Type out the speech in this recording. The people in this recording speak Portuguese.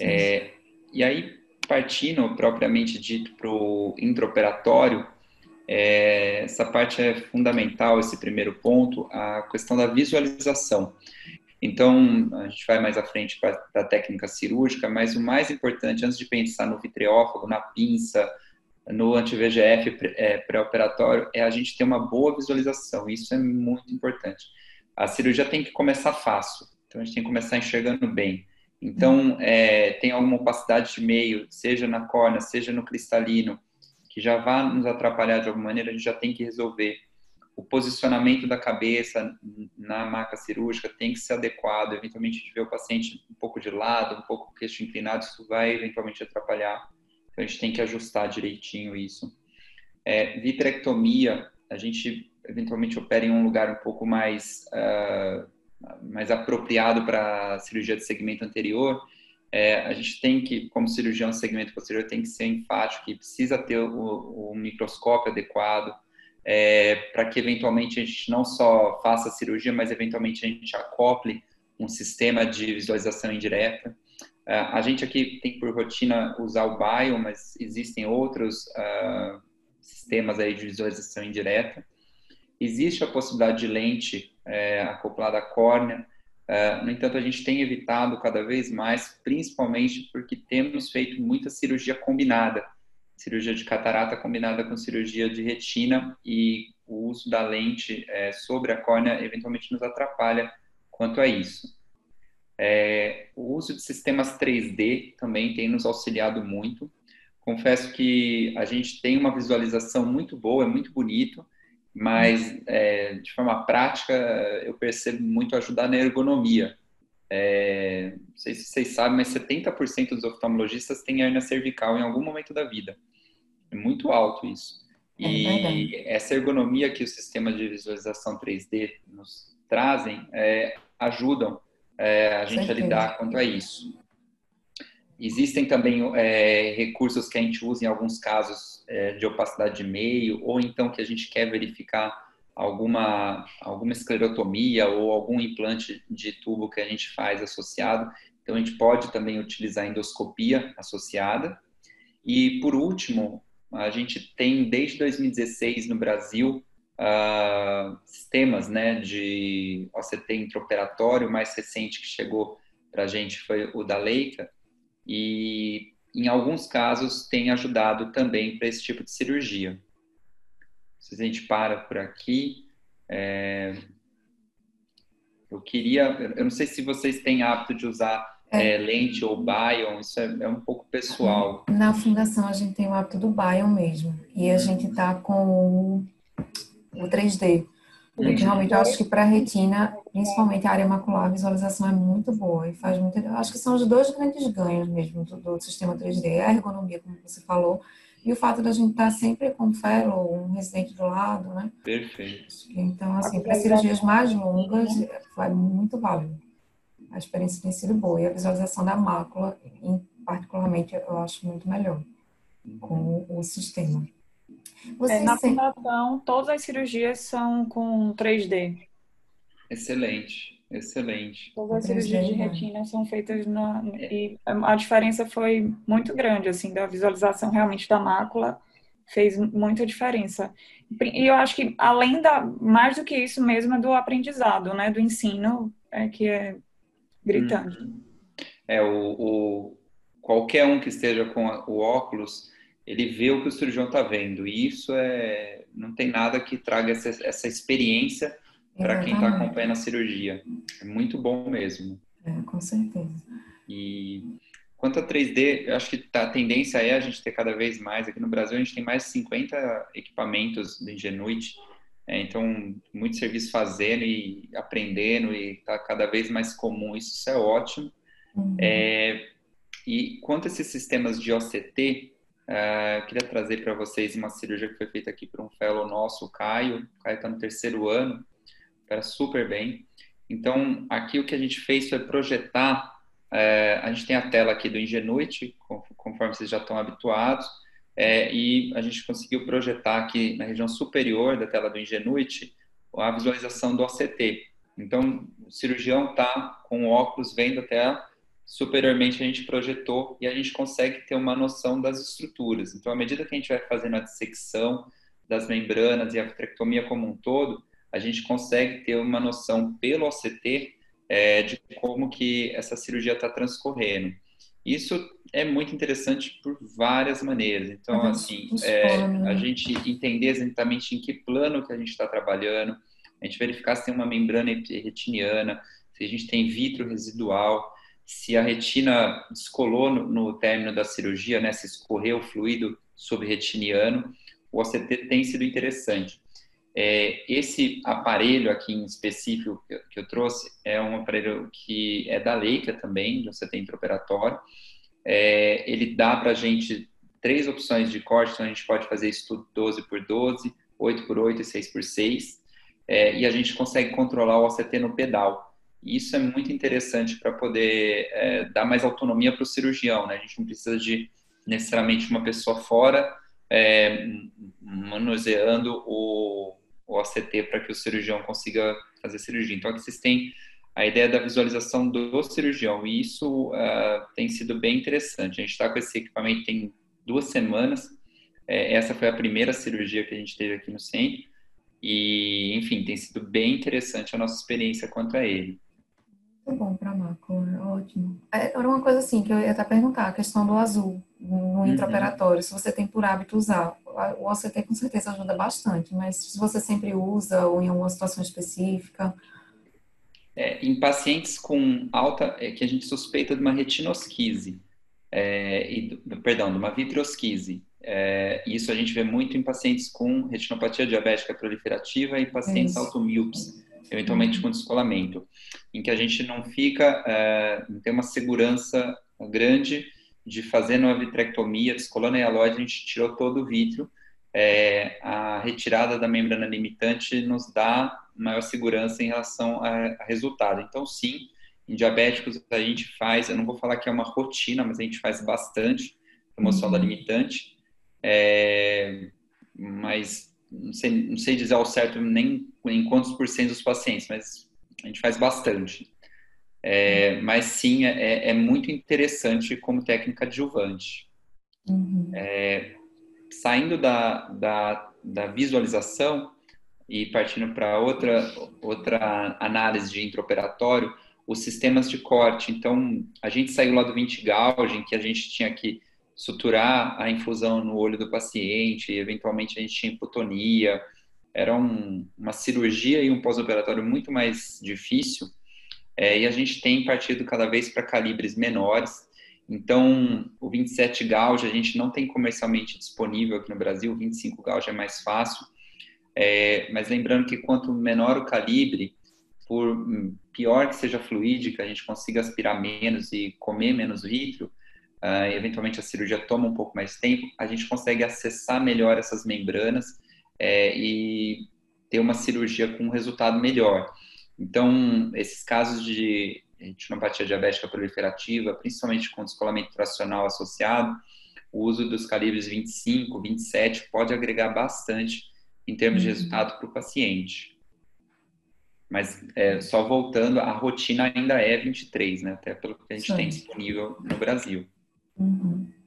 É, e aí, partindo propriamente dito para o intraoperatório, é, essa parte é fundamental, esse primeiro ponto, a questão da visualização. Então, a gente vai mais à frente para a técnica cirúrgica, mas o mais importante, antes de pensar no vitreófago, na pinça, no anti-VGF é, pré-operatório, é a gente ter uma boa visualização. Isso é muito importante. A cirurgia tem que começar fácil, então a gente tem que começar enxergando bem. Então, é, tem alguma opacidade de meio, seja na córnea, seja no cristalino, que já vá nos atrapalhar de alguma maneira, a gente já tem que resolver. O posicionamento da cabeça na maca cirúrgica tem que ser adequado. Eventualmente, a gente vê o paciente um pouco de lado, um pouco queixo inclinado, isso vai eventualmente atrapalhar. Então, a gente tem que ajustar direitinho isso. É, vitrectomia, a gente eventualmente opera em um lugar um pouco mais, uh, mais apropriado para cirurgia de segmento anterior, é, a gente tem que, como cirurgião de segmento posterior, tem que ser enfático que precisa ter o, o microscópio adequado é, para que eventualmente a gente não só faça a cirurgia, mas eventualmente a gente acople um sistema de visualização indireta. É, a gente aqui tem por rotina usar o Bio, mas existem outros uh, sistemas aí de visualização indireta. Existe a possibilidade de lente é, acoplada à córnea, Uh, no entanto, a gente tem evitado cada vez mais, principalmente porque temos feito muita cirurgia combinada, cirurgia de catarata combinada com cirurgia de retina e o uso da lente é, sobre a córnea eventualmente nos atrapalha quanto a isso. É, o uso de sistemas 3D também tem nos auxiliado muito. Confesso que a gente tem uma visualização muito boa, é muito bonito, mas é, de forma prática eu percebo muito ajudar na ergonomia. É, não sei se vocês sabem, mas 70% dos oftalmologistas têm hernia cervical em algum momento da vida. É muito alto isso. É e essa ergonomia que o sistema de visualização 3D nos trazem é, ajudam é, a gente a lidar quanto a isso. Existem também é, recursos que a gente usa em alguns casos é, de opacidade de meio, ou então que a gente quer verificar alguma, alguma esclerotomia ou algum implante de tubo que a gente faz associado. Então, a gente pode também utilizar endoscopia associada. E, por último, a gente tem desde 2016 no Brasil uh, sistemas né, de OCT intraoperatório. O mais recente que chegou para a gente foi o da Leica, e em alguns casos tem ajudado também para esse tipo de cirurgia. Se a gente para por aqui, é... eu queria, eu não sei se vocês têm hábito de usar é. É, lente ou Bion, isso é, é, um pouco pessoal. Na fundação a gente tem o hábito do Bion mesmo, e a gente está com o 3D. Porque realmente eu acho que para retina, principalmente a área macular, a visualização é muito boa e faz muito. Eu acho que são os dois grandes ganhos mesmo do, do, sistema 3D: a ergonomia, como você falou, e o fato da gente estar sempre com fellow, um residente do lado, né? Perfeito. Então, assim, para cirurgias mais longas, foi muito válido. A experiência tem sido boa e a visualização da mácula, particularmente, eu acho muito melhor com o sistema. É, na sempre... fundação, todas as cirurgias são com 3D. Excelente, excelente. Todas as cirurgias de né? retina são feitas na. E a diferença foi muito grande, assim, da visualização realmente da mácula fez muita diferença. E eu acho que além da mais do que isso mesmo é do aprendizado, né, do ensino, é que é gritante. Hum. É o, o qualquer um que esteja com o óculos ele vê o que o cirurgião está vendo. E isso é, não tem nada que traga essa, essa experiência para quem está acompanhando a cirurgia. É muito bom mesmo. É, com certeza. E quanto a 3D, eu acho que tá, a tendência é a gente ter cada vez mais. Aqui no Brasil, a gente tem mais de 50 equipamentos do Ingenuity. É, então, muito serviço fazendo e aprendendo, e está cada vez mais comum. Isso, isso é ótimo. Uhum. É, e quanto a esses sistemas de OCT, Uh, queria trazer para vocês uma cirurgia que foi feita aqui por um fellow nosso, o Caio. O Caio está no terceiro ano, era super bem. Então, aqui o que a gente fez foi projetar. Uh, a gente tem a tela aqui do Ingenuity, conforme vocês já estão habituados, uh, e a gente conseguiu projetar aqui na região superior da tela do Ingenuity a visualização do OCT. Então, o cirurgião está com o óculos vendo a tela superiormente a gente projetou e a gente consegue ter uma noção das estruturas. Então, à medida que a gente vai fazendo a dissecção das membranas e a vitrectomia como um todo, a gente consegue ter uma noção pelo OCT é, de como que essa cirurgia está transcorrendo. Isso é muito interessante por várias maneiras. Então, assim, é, a né? gente entender exatamente em que plano que a gente está trabalhando, a gente verificar se tem uma membrana retiniana, se a gente tem vitro residual, se a retina descolou no, no término da cirurgia, né, se escorreu fluido subretiniano, o OCT tem sido interessante. É, esse aparelho aqui em específico que eu, que eu, trouxe é um aparelho que é da Leica também, de OCT intraoperatório. É, ele dá para a gente três opções de corte, então a gente pode fazer isso tudo 12 por 12, 8 por 8 e 6 por 6 é, e a gente consegue controlar o OCT no pedal. E isso é muito interessante para poder é, dar mais autonomia para o cirurgião, né? A gente não precisa de necessariamente uma pessoa fora é, manuseando o, o OCT para que o cirurgião consiga fazer cirurgia. Então, vocês têm a ideia da visualização do cirurgião, e isso uh, tem sido bem interessante. A gente está com esse equipamento tem duas semanas, é, essa foi a primeira cirurgia que a gente teve aqui no centro, e, enfim, tem sido bem interessante a nossa experiência quanto a ele. Muito bom para é ótimo. É, era uma coisa assim que eu ia até perguntar, a questão do azul no uhum. intraoperatório, se você tem por hábito usar. O OCT com certeza ajuda bastante, mas se você sempre usa ou em alguma situação específica. É, em pacientes com alta, é, que a gente suspeita de uma retinosquise, é, e, perdão, de uma vitrosquise, é, isso a gente vê muito em pacientes com retinopatia diabética proliferativa e pacientes isso. automíopes, eventualmente com descolamento, em que a gente não fica, é, não tem uma segurança grande de fazer uma vitrectomia, descolando a hialoide, a gente tirou todo o vítreo, é, a retirada da membrana limitante nos dá maior segurança em relação a, a resultado. Então, sim, em diabéticos a gente faz, eu não vou falar que é uma rotina, mas a gente faz bastante remoção da uhum. limitante, é, mas não sei, não sei dizer ao certo nem em quantos por cento dos pacientes, mas a gente faz bastante. É, mas sim, é, é, muito interessante como técnica adjuvante. Uhum. É, saindo da, da, da, visualização e partindo para outra, outra análise de intraoperatório, os sistemas de corte. Então, a gente saiu lá do 20 gauge, em que a gente tinha que suturar a infusão no olho do paciente, eventualmente a gente tinha hipotonia, era um, uma cirurgia e um pós-operatório muito mais difícil, é, e a gente tem partido cada vez para calibres menores, então o 27 gauge a gente não tem comercialmente disponível aqui no Brasil, o 25 gauge é mais fácil, é, mas lembrando que quanto menor o calibre, por pior que seja a fluídica, a gente consiga aspirar menos e comer menos vítreo, uh, eventualmente a cirurgia toma um pouco mais tempo, a gente consegue acessar melhor essas membranas é, e ter uma cirurgia com um resultado melhor. Então, esses casos de retinopatia diabética proliferativa, principalmente com descolamento tracional associado, o uso dos calibres 25, 27 pode agregar bastante em termos de uhum. resultado para o paciente. Mas é, só voltando, a rotina ainda é 23, né? Até pelo que a gente Sim. tem disponível no Brasil. Uhum.